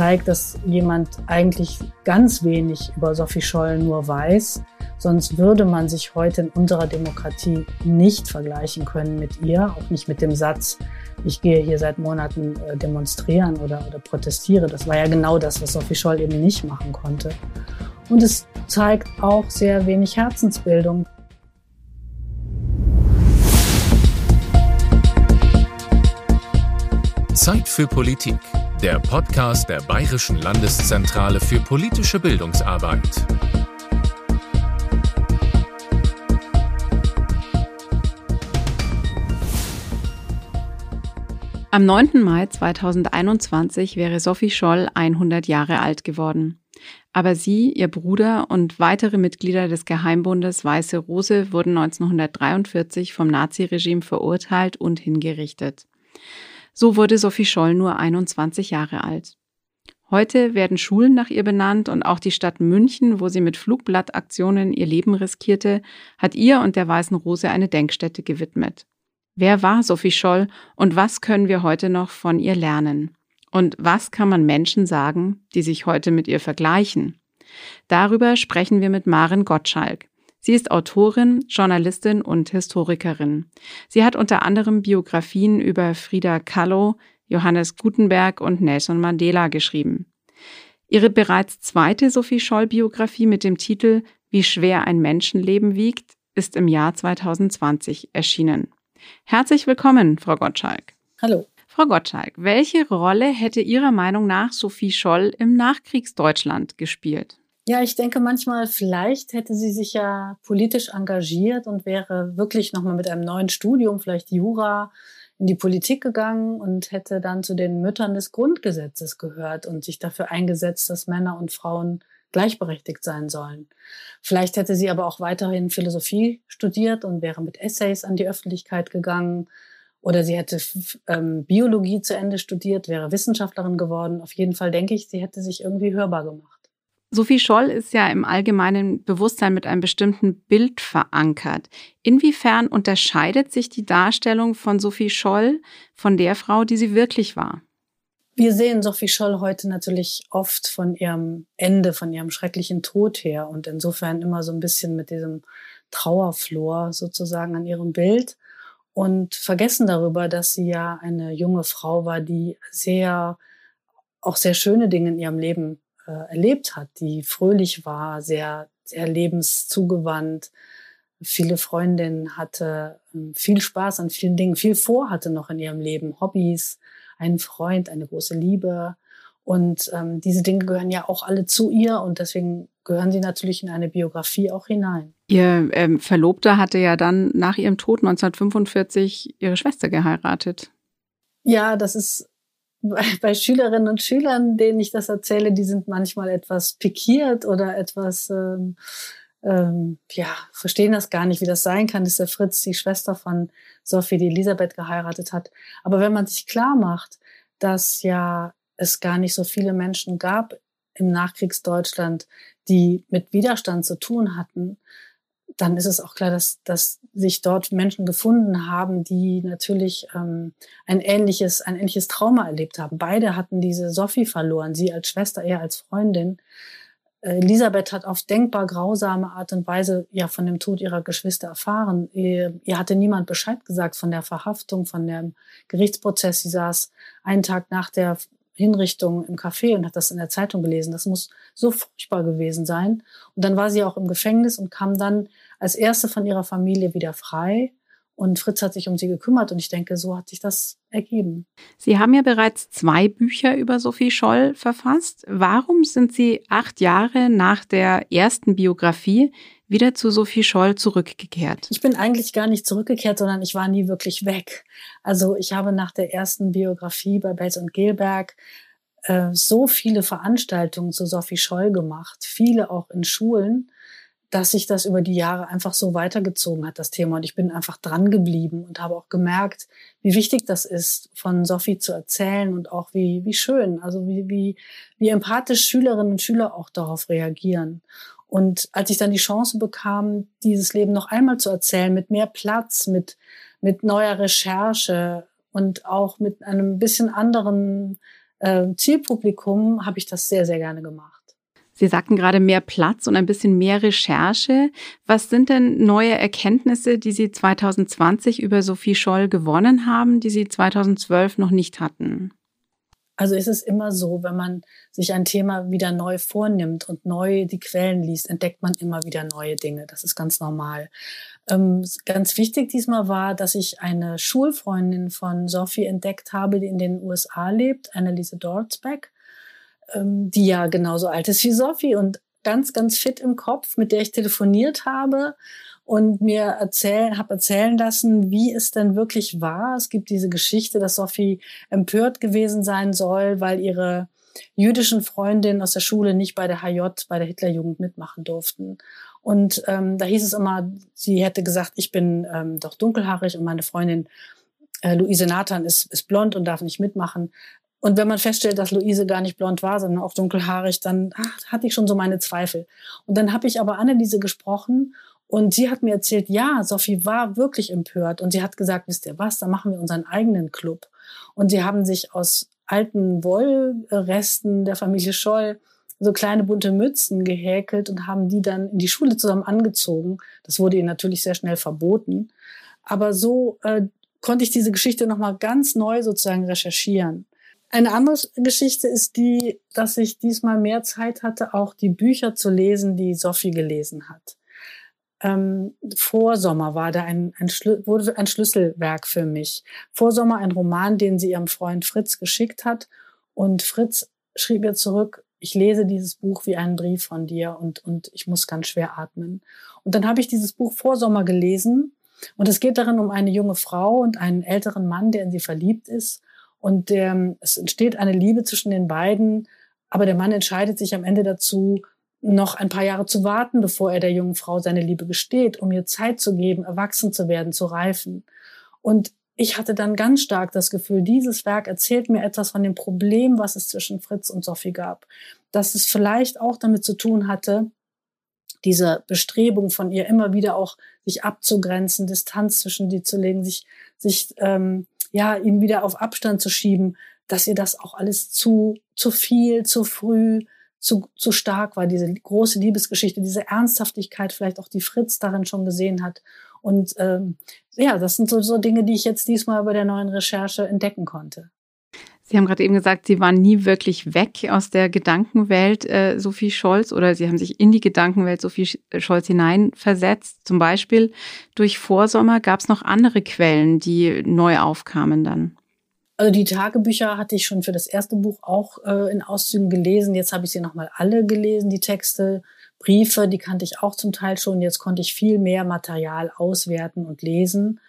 zeigt, dass jemand eigentlich ganz wenig über Sophie Scholl nur weiß. Sonst würde man sich heute in unserer Demokratie nicht vergleichen können mit ihr, auch nicht mit dem Satz, ich gehe hier seit Monaten äh, demonstrieren oder, oder protestiere. Das war ja genau das, was Sophie Scholl eben nicht machen konnte. Und es zeigt auch sehr wenig Herzensbildung. Zeit für Politik, der Podcast der Bayerischen Landeszentrale für politische Bildungsarbeit. Am 9. Mai 2021 wäre Sophie Scholl 100 Jahre alt geworden. Aber sie, ihr Bruder und weitere Mitglieder des Geheimbundes Weiße Rose wurden 1943 vom Naziregime verurteilt und hingerichtet. So wurde Sophie Scholl nur 21 Jahre alt. Heute werden Schulen nach ihr benannt und auch die Stadt München, wo sie mit Flugblattaktionen ihr Leben riskierte, hat ihr und der Weißen Rose eine Denkstätte gewidmet. Wer war Sophie Scholl und was können wir heute noch von ihr lernen? Und was kann man Menschen sagen, die sich heute mit ihr vergleichen? Darüber sprechen wir mit Maren Gottschalk. Sie ist Autorin, Journalistin und Historikerin. Sie hat unter anderem Biografien über Frida Kahlo, Johannes Gutenberg und Nelson Mandela geschrieben. Ihre bereits zweite Sophie Scholl-Biografie mit dem Titel Wie schwer ein Menschenleben wiegt ist im Jahr 2020 erschienen. Herzlich willkommen, Frau Gottschalk. Hallo. Frau Gottschalk, welche Rolle hätte Ihrer Meinung nach Sophie Scholl im Nachkriegsdeutschland gespielt? Ja, ich denke manchmal, vielleicht hätte sie sich ja politisch engagiert und wäre wirklich nochmal mit einem neuen Studium, vielleicht Jura, in die Politik gegangen und hätte dann zu den Müttern des Grundgesetzes gehört und sich dafür eingesetzt, dass Männer und Frauen gleichberechtigt sein sollen. Vielleicht hätte sie aber auch weiterhin Philosophie studiert und wäre mit Essays an die Öffentlichkeit gegangen. Oder sie hätte ähm, Biologie zu Ende studiert, wäre Wissenschaftlerin geworden. Auf jeden Fall denke ich, sie hätte sich irgendwie hörbar gemacht. Sophie Scholl ist ja im allgemeinen Bewusstsein mit einem bestimmten Bild verankert. Inwiefern unterscheidet sich die Darstellung von Sophie Scholl von der Frau, die sie wirklich war? Wir sehen Sophie Scholl heute natürlich oft von ihrem Ende, von ihrem schrecklichen Tod her und insofern immer so ein bisschen mit diesem Trauerflor sozusagen an ihrem Bild und vergessen darüber, dass sie ja eine junge Frau war, die sehr, auch sehr schöne Dinge in ihrem Leben äh, erlebt hat, die fröhlich war, sehr, sehr lebenszugewandt, viele Freundinnen hatte, ähm, viel Spaß an vielen Dingen, viel vorhatte noch in ihrem Leben, Hobbys, einen Freund, eine große Liebe. Und ähm, diese Dinge gehören ja auch alle zu ihr und deswegen gehören sie natürlich in eine Biografie auch hinein. Ihr ähm, Verlobter hatte ja dann nach ihrem Tod 1945 ihre Schwester geheiratet. Ja, das ist bei Schülerinnen und Schülern, denen ich das erzähle, die sind manchmal etwas pikiert oder etwas, ähm, ähm, ja, verstehen das gar nicht, wie das sein kann, dass der Fritz die Schwester von Sophie, die Elisabeth geheiratet hat. Aber wenn man sich klar macht, dass ja es gar nicht so viele Menschen gab im Nachkriegsdeutschland, die mit Widerstand zu tun hatten, dann ist es auch klar, dass, dass sich dort Menschen gefunden haben, die natürlich ähm, ein ähnliches, ein ähnliches Trauma erlebt haben. Beide hatten diese Sophie verloren, sie als Schwester, er als Freundin. Äh, Elisabeth hat auf denkbar grausame Art und Weise ja von dem Tod ihrer Geschwister erfahren. Ihr, ihr hatte niemand Bescheid gesagt von der Verhaftung, von dem Gerichtsprozess. Sie saß einen Tag nach der Hinrichtung im Café und hat das in der Zeitung gelesen. Das muss so furchtbar gewesen sein. Und dann war sie auch im Gefängnis und kam dann als erste von ihrer Familie wieder frei. Und Fritz hat sich um sie gekümmert und ich denke, so hat sich das ergeben. Sie haben ja bereits zwei Bücher über Sophie Scholl verfasst. Warum sind Sie acht Jahre nach der ersten Biografie wieder zu Sophie Scholl zurückgekehrt? Ich bin eigentlich gar nicht zurückgekehrt, sondern ich war nie wirklich weg. Also ich habe nach der ersten Biografie bei Belz und Gelberg äh, so viele Veranstaltungen zu Sophie Scholl gemacht, viele auch in Schulen, dass sich das über die Jahre einfach so weitergezogen hat, das Thema. Und ich bin einfach dran geblieben und habe auch gemerkt, wie wichtig das ist, von Sophie zu erzählen und auch wie, wie schön, also wie, wie, wie empathisch Schülerinnen und Schüler auch darauf reagieren. Und als ich dann die Chance bekam, dieses Leben noch einmal zu erzählen, mit mehr Platz, mit, mit neuer Recherche und auch mit einem bisschen anderen äh, Zielpublikum habe ich das sehr, sehr gerne gemacht. Sie sagten gerade mehr Platz und ein bisschen mehr Recherche. Was sind denn neue Erkenntnisse, die Sie 2020 über Sophie Scholl gewonnen haben, die Sie 2012 noch nicht hatten? Also ist es immer so, wenn man sich ein Thema wieder neu vornimmt und neu die Quellen liest, entdeckt man immer wieder neue Dinge. Das ist ganz normal. Ähm, ganz wichtig diesmal war, dass ich eine Schulfreundin von Sophie entdeckt habe, die in den USA lebt, Anneliese Dortzbeck ähm, die ja genauso alt ist wie Sophie und ganz, ganz fit im Kopf, mit der ich telefoniert habe und mir erzählen, habe erzählen lassen, wie es denn wirklich war. Es gibt diese Geschichte, dass Sophie empört gewesen sein soll, weil ihre jüdischen Freundinnen aus der Schule nicht bei der HJ, bei der Hitlerjugend mitmachen durften. Und ähm, da hieß es immer, sie hätte gesagt, ich bin ähm, doch dunkelhaarig und meine Freundin äh, Luise Nathan ist, ist blond und darf nicht mitmachen. Und wenn man feststellt, dass Luise gar nicht blond war, sondern auch dunkelhaarig, dann ach, hatte ich schon so meine Zweifel. Und dann habe ich aber Anneliese gesprochen und sie hat mir erzählt, ja, Sophie war wirklich empört. Und sie hat gesagt, wisst ihr was, da machen wir unseren eigenen Club. Und sie haben sich aus alten Wollresten der Familie Scholl so kleine bunte Mützen gehäkelt und haben die dann in die Schule zusammen angezogen. Das wurde ihnen natürlich sehr schnell verboten. Aber so äh, konnte ich diese Geschichte nochmal ganz neu sozusagen recherchieren. Eine andere Geschichte ist die, dass ich diesmal mehr Zeit hatte, auch die Bücher zu lesen, die Sophie gelesen hat. Ähm, Vorsommer war da ein, ein, wurde ein Schlüsselwerk für mich. Vorsommer ein Roman, den sie ihrem Freund Fritz geschickt hat. Und Fritz schrieb ihr zurück, ich lese dieses Buch wie einen Brief von dir und, und ich muss ganz schwer atmen. Und dann habe ich dieses Buch Vorsommer gelesen und es geht darin um eine junge Frau und einen älteren Mann, der in sie verliebt ist und ähm, es entsteht eine Liebe zwischen den beiden, aber der Mann entscheidet sich am Ende dazu, noch ein paar Jahre zu warten, bevor er der jungen Frau seine Liebe gesteht, um ihr Zeit zu geben, erwachsen zu werden, zu reifen. Und ich hatte dann ganz stark das Gefühl, dieses Werk erzählt mir etwas von dem Problem, was es zwischen Fritz und Sophie gab. Dass es vielleicht auch damit zu tun hatte, diese Bestrebung von ihr immer wieder auch sich abzugrenzen, Distanz zwischen die zu legen, sich, sich ähm, ja, ihn wieder auf Abstand zu schieben, dass ihr das auch alles zu, zu viel, zu früh, zu, zu stark war, diese große Liebesgeschichte, diese Ernsthaftigkeit, vielleicht auch die Fritz darin schon gesehen hat. Und ähm, ja, das sind so, so Dinge, die ich jetzt diesmal bei der neuen Recherche entdecken konnte. Sie haben gerade eben gesagt, Sie waren nie wirklich weg aus der Gedankenwelt äh, Sophie Scholz oder Sie haben sich in die Gedankenwelt Sophie Scholz hineinversetzt. Zum Beispiel durch Vorsommer gab es noch andere Quellen, die neu aufkamen dann. Also die Tagebücher hatte ich schon für das erste Buch auch äh, in Auszügen gelesen. Jetzt habe ich sie nochmal alle gelesen, die Texte. Briefe, die kannte ich auch zum Teil schon. Jetzt konnte ich viel mehr Material auswerten und lesen.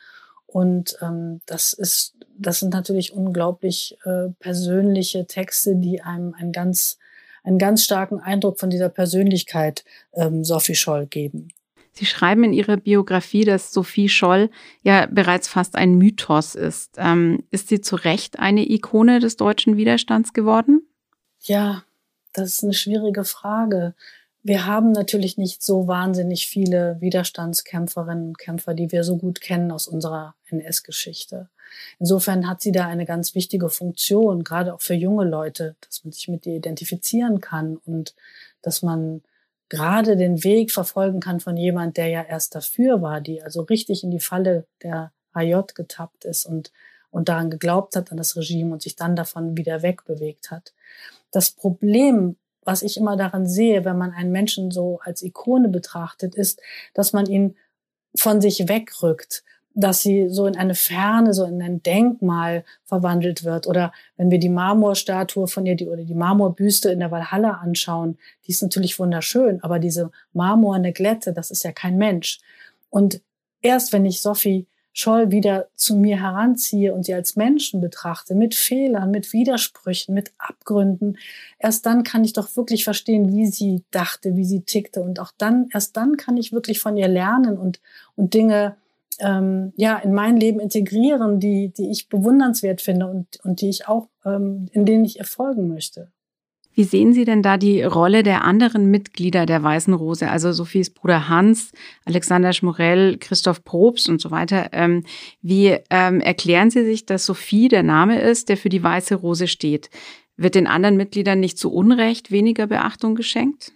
Und ähm, das ist, das sind natürlich unglaublich äh, persönliche Texte, die einem einen ganz, einen ganz starken Eindruck von dieser Persönlichkeit ähm, Sophie Scholl geben. Sie schreiben in Ihrer Biografie, dass Sophie Scholl ja bereits fast ein Mythos ist. Ähm, ist sie zu Recht eine Ikone des deutschen Widerstands geworden? Ja, das ist eine schwierige Frage wir haben natürlich nicht so wahnsinnig viele Widerstandskämpferinnen und Kämpfer, die wir so gut kennen aus unserer NS-Geschichte. Insofern hat sie da eine ganz wichtige Funktion, gerade auch für junge Leute, dass man sich mit ihr identifizieren kann und dass man gerade den Weg verfolgen kann von jemand, der ja erst dafür war, die also richtig in die Falle der AJ getappt ist und, und daran geglaubt hat an das Regime und sich dann davon wieder wegbewegt hat. Das Problem was ich immer daran sehe, wenn man einen Menschen so als Ikone betrachtet, ist, dass man ihn von sich wegrückt, dass sie so in eine Ferne, so in ein Denkmal verwandelt wird. Oder wenn wir die Marmorstatue von ihr die, oder die Marmorbüste in der Walhalla anschauen, die ist natürlich wunderschön, aber diese marmorne Glätte, das ist ja kein Mensch. Und erst wenn ich Sophie Scholl wieder zu mir heranziehe und sie als Menschen betrachte, mit Fehlern, mit Widersprüchen, mit Abgründen, erst dann kann ich doch wirklich verstehen, wie sie dachte, wie sie tickte. Und auch dann, erst dann kann ich wirklich von ihr lernen und, und Dinge ähm, ja, in mein Leben integrieren, die, die ich bewundernswert finde und, und die ich auch, ähm, in denen ich erfolgen möchte. Wie sehen Sie denn da die Rolle der anderen Mitglieder der Weißen Rose, also Sophies Bruder Hans, Alexander Schmorell, Christoph Probst und so weiter? Ähm, wie ähm, erklären Sie sich, dass Sophie der Name ist, der für die Weiße Rose steht? Wird den anderen Mitgliedern nicht zu Unrecht weniger Beachtung geschenkt?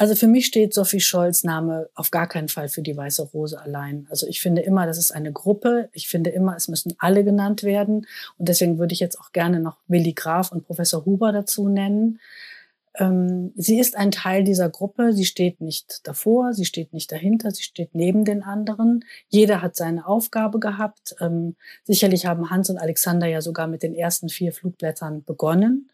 Also für mich steht Sophie Scholz Name auf gar keinen Fall für die Weiße Rose allein. Also ich finde immer, das ist eine Gruppe. Ich finde immer, es müssen alle genannt werden. Und deswegen würde ich jetzt auch gerne noch Willi Graf und Professor Huber dazu nennen. Ähm, sie ist ein Teil dieser Gruppe. Sie steht nicht davor, sie steht nicht dahinter, sie steht neben den anderen. Jeder hat seine Aufgabe gehabt. Ähm, sicherlich haben Hans und Alexander ja sogar mit den ersten vier Flugblättern begonnen.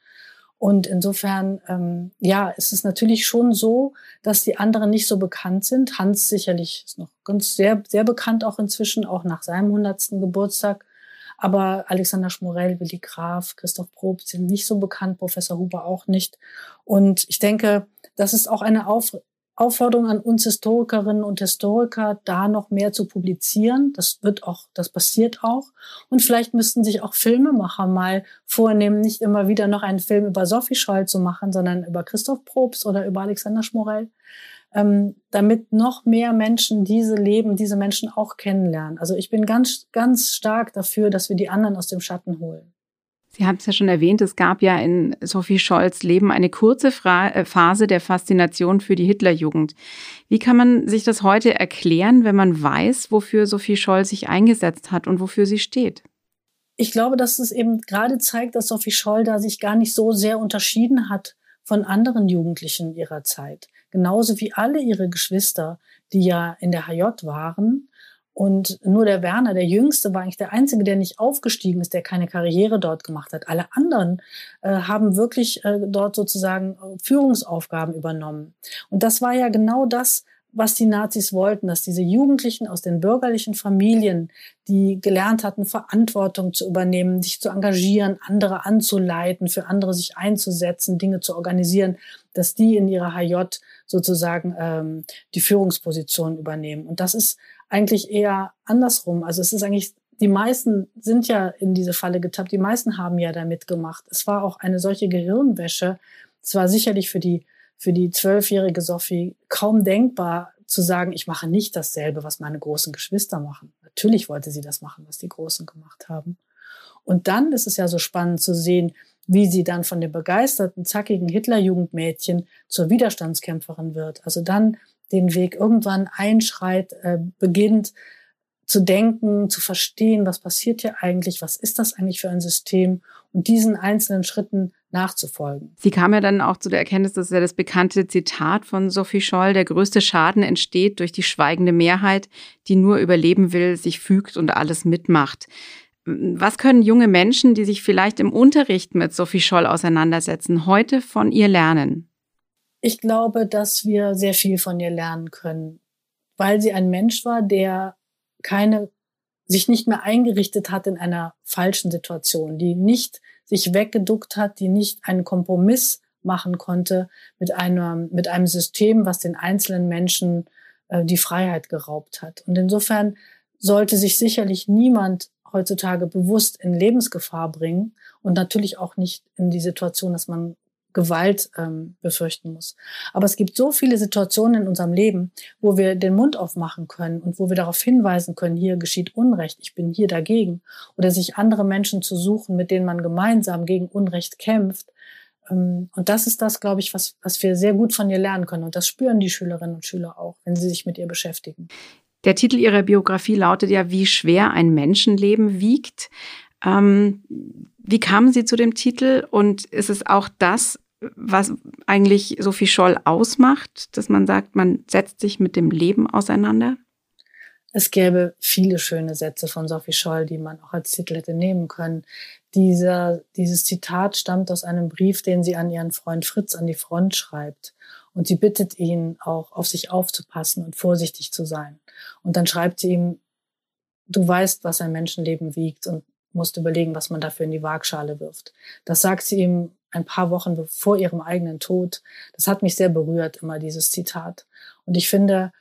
Und insofern, ähm, ja, es ist natürlich schon so, dass die anderen nicht so bekannt sind. Hans sicherlich ist noch ganz sehr, sehr bekannt auch inzwischen, auch nach seinem hundertsten Geburtstag. Aber Alexander Schmorell, Willi Graf, Christoph Probst sind nicht so bekannt, Professor Huber auch nicht. Und ich denke, das ist auch eine Auf Aufforderung an uns Historikerinnen und Historiker, da noch mehr zu publizieren. Das wird auch, das passiert auch. Und vielleicht müssten sich auch Filmemacher mal vornehmen, nicht immer wieder noch einen Film über Sophie Scholl zu machen, sondern über Christoph Probst oder über Alexander Schmorell, ähm, damit noch mehr Menschen diese Leben, diese Menschen auch kennenlernen. Also ich bin ganz, ganz stark dafür, dass wir die anderen aus dem Schatten holen. Sie haben es ja schon erwähnt, es gab ja in Sophie Scholls Leben eine kurze Fra äh, Phase der Faszination für die Hitlerjugend. Wie kann man sich das heute erklären, wenn man weiß, wofür Sophie Scholl sich eingesetzt hat und wofür sie steht? Ich glaube, dass es eben gerade zeigt, dass Sophie Scholl da sich gar nicht so sehr unterschieden hat von anderen Jugendlichen ihrer Zeit. Genauso wie alle ihre Geschwister, die ja in der HJ waren und nur der Werner, der Jüngste, war eigentlich der Einzige, der nicht aufgestiegen ist, der keine Karriere dort gemacht hat. Alle anderen äh, haben wirklich äh, dort sozusagen äh, Führungsaufgaben übernommen. Und das war ja genau das, was die Nazis wollten, dass diese Jugendlichen aus den bürgerlichen Familien, die gelernt hatten, Verantwortung zu übernehmen, sich zu engagieren, andere anzuleiten, für andere sich einzusetzen, Dinge zu organisieren, dass die in ihrer HJ sozusagen ähm, die Führungsposition übernehmen. Und das ist eigentlich eher andersrum. Also es ist eigentlich, die meisten sind ja in diese Falle getappt, die meisten haben ja da mitgemacht. Es war auch eine solche Gehirnwäsche. Es war sicherlich für die, für die zwölfjährige Sophie kaum denkbar zu sagen, ich mache nicht dasselbe, was meine großen Geschwister machen. Natürlich wollte sie das machen, was die Großen gemacht haben. Und dann ist es ja so spannend zu sehen, wie sie dann von dem begeisterten, zackigen Hitlerjugendmädchen zur Widerstandskämpferin wird. Also dann den Weg irgendwann einschreit, äh, beginnt zu denken, zu verstehen, was passiert hier eigentlich, was ist das eigentlich für ein System und diesen einzelnen Schritten nachzufolgen. Sie kam ja dann auch zu der Erkenntnis, dass ja das bekannte Zitat von Sophie Scholl, der größte Schaden entsteht durch die schweigende Mehrheit, die nur überleben will, sich fügt und alles mitmacht. Was können junge Menschen, die sich vielleicht im Unterricht mit Sophie Scholl auseinandersetzen, heute von ihr lernen? Ich glaube, dass wir sehr viel von ihr lernen können, weil sie ein Mensch war, der keine, sich nicht mehr eingerichtet hat in einer falschen Situation, die nicht sich weggeduckt hat, die nicht einen Kompromiss machen konnte mit einem, mit einem System, was den einzelnen Menschen äh, die Freiheit geraubt hat. Und insofern sollte sich sicherlich niemand heutzutage bewusst in Lebensgefahr bringen und natürlich auch nicht in die Situation, dass man Gewalt ähm, befürchten muss. Aber es gibt so viele Situationen in unserem Leben, wo wir den Mund aufmachen können und wo wir darauf hinweisen können, hier geschieht Unrecht, ich bin hier dagegen. Oder sich andere Menschen zu suchen, mit denen man gemeinsam gegen Unrecht kämpft. Ähm, und das ist das, glaube ich, was, was wir sehr gut von ihr lernen können. Und das spüren die Schülerinnen und Schüler auch, wenn sie sich mit ihr beschäftigen. Der Titel ihrer Biografie lautet ja, wie schwer ein Menschenleben wiegt. Ähm, wie kamen Sie zu dem Titel und ist es auch das, was eigentlich Sophie Scholl ausmacht, dass man sagt, man setzt sich mit dem Leben auseinander? Es gäbe viele schöne Sätze von Sophie Scholl, die man auch als Titel hätte nehmen können. Dieser, dieses Zitat stammt aus einem Brief, den sie an ihren Freund Fritz an die Front schreibt. Und sie bittet ihn auch, auf sich aufzupassen und vorsichtig zu sein. Und dann schreibt sie ihm, du weißt, was ein Menschenleben wiegt und musst überlegen, was man dafür in die Waagschale wirft. Das sagt sie ihm ein paar Wochen vor ihrem eigenen Tod. Das hat mich sehr berührt, immer dieses Zitat. Und ich finde,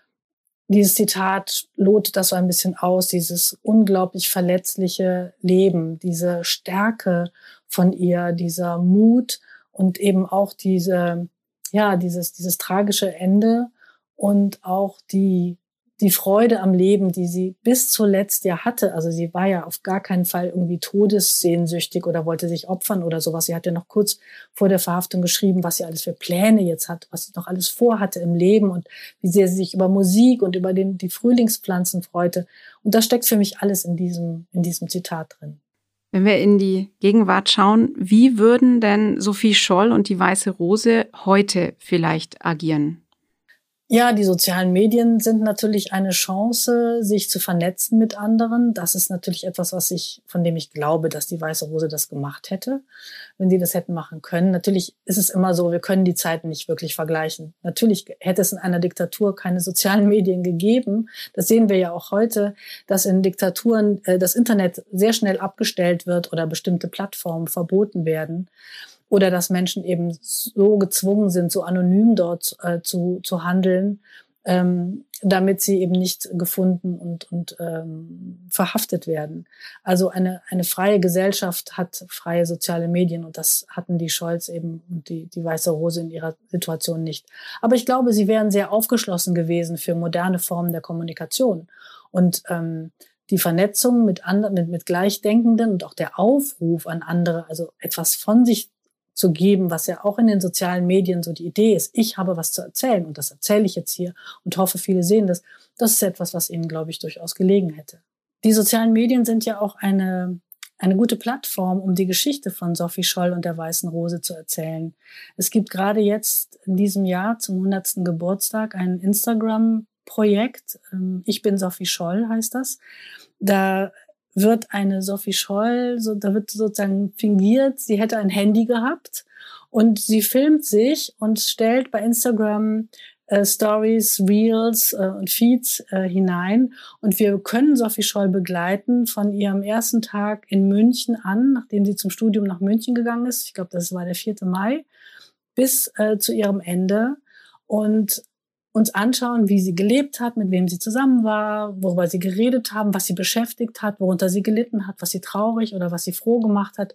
dieses Zitat lotet das so ein bisschen aus, dieses unglaublich verletzliche Leben, diese Stärke von ihr, dieser Mut und eben auch diese, ja, dieses, dieses tragische Ende und auch die die Freude am Leben, die sie bis zuletzt ja hatte. Also sie war ja auf gar keinen Fall irgendwie todessehnsüchtig oder wollte sich opfern oder sowas. Sie hat ja noch kurz vor der Verhaftung geschrieben, was sie alles für Pläne jetzt hat, was sie noch alles vorhatte im Leben und wie sehr sie sich über Musik und über den, die Frühlingspflanzen freute. Und das steckt für mich alles in diesem, in diesem Zitat drin. Wenn wir in die Gegenwart schauen, wie würden denn Sophie Scholl und die Weiße Rose heute vielleicht agieren? Ja, die sozialen Medien sind natürlich eine Chance, sich zu vernetzen mit anderen. Das ist natürlich etwas, was ich, von dem ich glaube, dass die Weiße Rose das gemacht hätte, wenn sie das hätten machen können. Natürlich ist es immer so, wir können die Zeiten nicht wirklich vergleichen. Natürlich hätte es in einer Diktatur keine sozialen Medien gegeben. Das sehen wir ja auch heute, dass in Diktaturen äh, das Internet sehr schnell abgestellt wird oder bestimmte Plattformen verboten werden oder dass Menschen eben so gezwungen sind, so anonym dort äh, zu, zu handeln, ähm, damit sie eben nicht gefunden und, und ähm, verhaftet werden. Also eine, eine freie Gesellschaft hat freie soziale Medien und das hatten die Scholz eben und die, die Weiße Rose in ihrer Situation nicht. Aber ich glaube, sie wären sehr aufgeschlossen gewesen für moderne Formen der Kommunikation. Und ähm, die Vernetzung mit anderen, mit, mit Gleichdenkenden und auch der Aufruf an andere, also etwas von sich zu geben, was ja auch in den sozialen Medien so die Idee ist. Ich habe was zu erzählen und das erzähle ich jetzt hier und hoffe, viele sehen das. Das ist etwas, was ihnen, glaube ich, durchaus gelegen hätte. Die sozialen Medien sind ja auch eine, eine gute Plattform, um die Geschichte von Sophie Scholl und der Weißen Rose zu erzählen. Es gibt gerade jetzt in diesem Jahr zum 100. Geburtstag ein Instagram-Projekt. Ähm, ich bin Sophie Scholl heißt das. Da wird eine Sophie Scholl, so, da wird sozusagen fingiert, sie hätte ein Handy gehabt und sie filmt sich und stellt bei Instagram äh, Stories, Reels äh, und Feeds äh, hinein. Und wir können Sophie Scholl begleiten von ihrem ersten Tag in München an, nachdem sie zum Studium nach München gegangen ist. Ich glaube, das war der 4. Mai, bis äh, zu ihrem Ende. Und uns anschauen, wie sie gelebt hat, mit wem sie zusammen war, worüber sie geredet haben, was sie beschäftigt hat, worunter sie gelitten hat, was sie traurig oder was sie froh gemacht hat.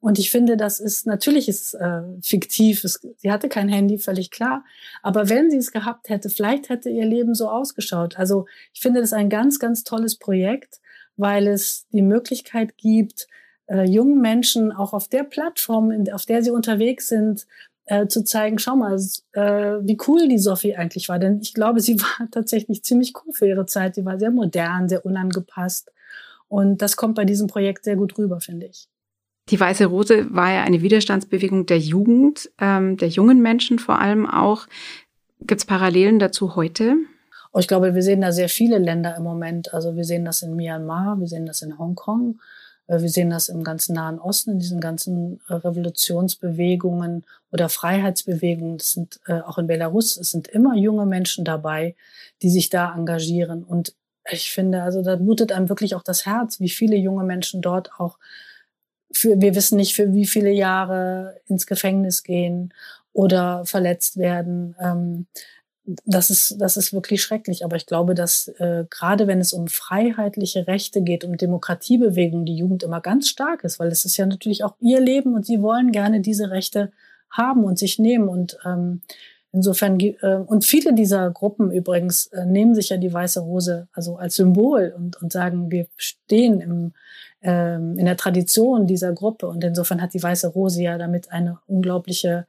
Und ich finde, das ist natürlich ist äh, fiktiv. Es, sie hatte kein Handy, völlig klar. Aber wenn sie es gehabt hätte, vielleicht hätte ihr Leben so ausgeschaut. Also ich finde das ein ganz, ganz tolles Projekt, weil es die Möglichkeit gibt, äh, jungen Menschen auch auf der Plattform, auf der sie unterwegs sind, äh, zu zeigen, schau mal, äh, wie cool die Sophie eigentlich war. Denn ich glaube, sie war tatsächlich ziemlich cool für ihre Zeit. Sie war sehr modern, sehr unangepasst. Und das kommt bei diesem Projekt sehr gut rüber, finde ich. Die Weiße Rose war ja eine Widerstandsbewegung der Jugend, ähm, der jungen Menschen vor allem auch. Gibt es Parallelen dazu heute? Oh, ich glaube, wir sehen da sehr viele Länder im Moment. Also wir sehen das in Myanmar, wir sehen das in Hongkong, wir sehen das im ganzen Nahen Osten, in diesen ganzen äh, Revolutionsbewegungen oder Freiheitsbewegungen. Das sind äh, auch in Belarus, es sind immer junge Menschen dabei, die sich da engagieren. Und ich finde, also da blutet einem wirklich auch das Herz, wie viele junge Menschen dort auch für, wir wissen nicht, für wie viele Jahre ins Gefängnis gehen oder verletzt werden. Das ist, das ist wirklich schrecklich. Aber ich glaube, dass äh, gerade wenn es um freiheitliche Rechte geht, um Demokratiebewegungen, die Jugend immer ganz stark ist, weil es ist ja natürlich auch ihr Leben und sie wollen gerne diese Rechte haben und sich nehmen. Und ähm, insofern, äh, und viele dieser Gruppen übrigens äh, nehmen sich ja die weiße Rose also als Symbol und, und sagen, wir stehen im, ähm, in der Tradition dieser Gruppe. Und insofern hat die weiße Rose ja damit eine unglaubliche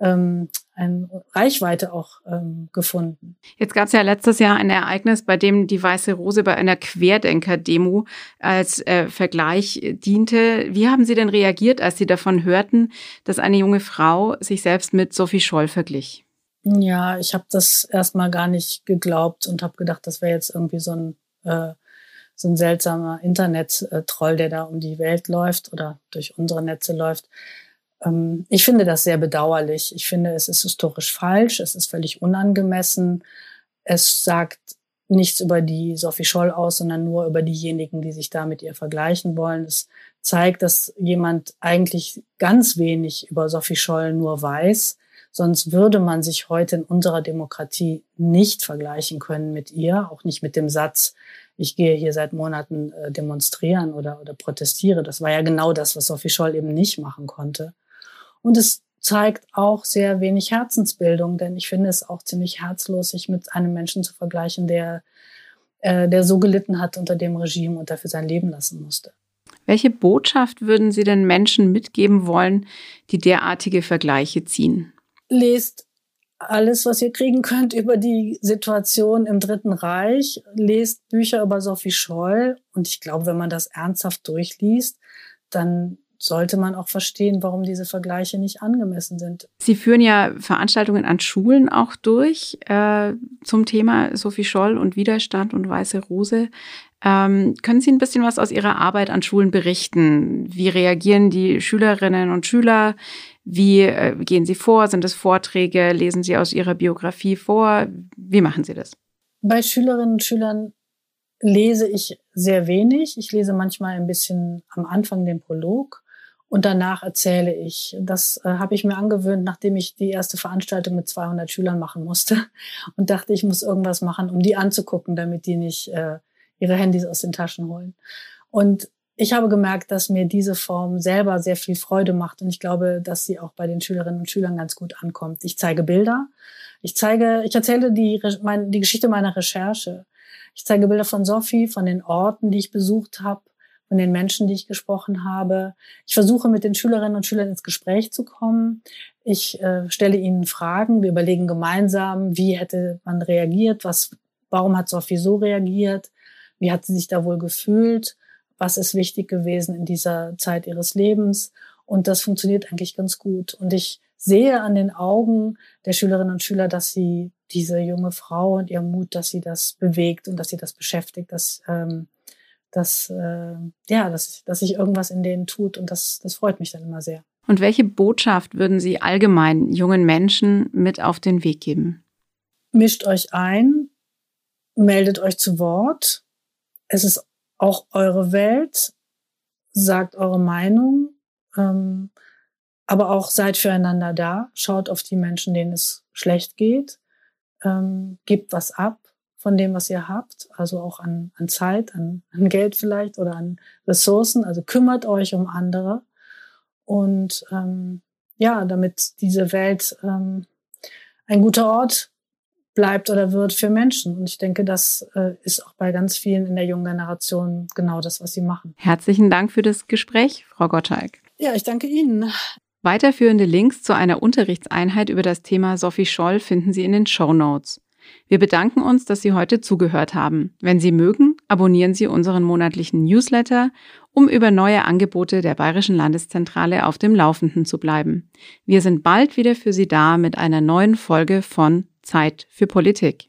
ähm, eine Reichweite auch ähm, gefunden. Jetzt gab es ja letztes Jahr ein Ereignis, bei dem die Weiße Rose bei einer Querdenker-Demo als äh, Vergleich diente. Wie haben Sie denn reagiert, als Sie davon hörten, dass eine junge Frau sich selbst mit Sophie Scholl verglich? Ja, ich habe das erstmal gar nicht geglaubt und habe gedacht, das wäre jetzt irgendwie so ein äh, so ein seltsamer Internet-Troll, der da um die Welt läuft oder durch unsere Netze läuft. Ähm, ich finde das sehr bedauerlich. Ich finde, es ist historisch falsch, es ist völlig unangemessen. Es sagt nichts über die Sophie Scholl aus, sondern nur über diejenigen, die sich da mit ihr vergleichen wollen. Es zeigt, dass jemand eigentlich ganz wenig über Sophie Scholl nur weiß. Sonst würde man sich heute in unserer Demokratie nicht vergleichen können mit ihr, auch nicht mit dem Satz, ich gehe hier seit Monaten äh, demonstrieren oder, oder protestiere. Das war ja genau das, was Sophie Scholl eben nicht machen konnte. Und es zeigt auch sehr wenig Herzensbildung, denn ich finde es auch ziemlich herzlos, sich mit einem Menschen zu vergleichen, der äh, der so gelitten hat unter dem Regime und dafür sein Leben lassen musste. Welche Botschaft würden Sie den Menschen mitgeben wollen, die derartige Vergleiche ziehen? Lest alles, was ihr kriegen könnt über die Situation im Dritten Reich. Lest Bücher über Sophie Scholl. Und ich glaube, wenn man das ernsthaft durchliest, dann sollte man auch verstehen, warum diese Vergleiche nicht angemessen sind. Sie führen ja Veranstaltungen an Schulen auch durch äh, zum Thema Sophie Scholl und Widerstand und Weiße Rose. Ähm, können Sie ein bisschen was aus Ihrer Arbeit an Schulen berichten? Wie reagieren die Schülerinnen und Schüler? Wie äh, gehen Sie vor? Sind es Vorträge? Lesen Sie aus Ihrer Biografie vor? Wie machen Sie das? Bei Schülerinnen und Schülern lese ich sehr wenig. Ich lese manchmal ein bisschen am Anfang den Prolog und danach erzähle ich. Das äh, habe ich mir angewöhnt, nachdem ich die erste Veranstaltung mit 200 Schülern machen musste und dachte, ich muss irgendwas machen, um die anzugucken, damit die nicht äh, ihre Handys aus den Taschen holen. Und ich habe gemerkt, dass mir diese Form selber sehr viel Freude macht und ich glaube, dass sie auch bei den Schülerinnen und Schülern ganz gut ankommt. Ich zeige Bilder, ich zeige, ich erzähle die, mein, die Geschichte meiner Recherche. Ich zeige Bilder von Sophie, von den Orten, die ich besucht habe, von den Menschen, die ich gesprochen habe. Ich versuche mit den Schülerinnen und Schülern ins Gespräch zu kommen. Ich äh, stelle ihnen Fragen. Wir überlegen gemeinsam, wie hätte man reagiert, was, warum hat Sophie so reagiert, wie hat sie sich da wohl gefühlt, was ist wichtig gewesen in dieser Zeit ihres Lebens. Und das funktioniert eigentlich ganz gut. Und ich sehe an den Augen der Schülerinnen und Schüler, dass sie diese junge Frau und ihr Mut, dass sie das bewegt und dass sie das beschäftigt, dass ähm, dass, äh, ja, dass, dass sich irgendwas in denen tut und das, das freut mich dann immer sehr. Und welche Botschaft würden Sie allgemein jungen Menschen mit auf den Weg geben? Mischt euch ein, meldet euch zu Wort. Es ist auch eure Welt, sagt eure Meinung, ähm, aber auch seid füreinander da, schaut auf die Menschen, denen es schlecht geht, ähm, gebt was ab, von dem, was ihr habt, also auch an, an Zeit, an, an Geld vielleicht oder an Ressourcen. Also kümmert euch um andere und ähm, ja, damit diese Welt ähm, ein guter Ort bleibt oder wird für Menschen. Und ich denke, das äh, ist auch bei ganz vielen in der jungen Generation genau das, was sie machen. Herzlichen Dank für das Gespräch, Frau Gottschalk. Ja, ich danke Ihnen. Weiterführende Links zu einer Unterrichtseinheit über das Thema Sophie Scholl finden Sie in den Show Notes. Wir bedanken uns, dass Sie heute zugehört haben. Wenn Sie mögen, abonnieren Sie unseren monatlichen Newsletter, um über neue Angebote der Bayerischen Landeszentrale auf dem Laufenden zu bleiben. Wir sind bald wieder für Sie da mit einer neuen Folge von Zeit für Politik.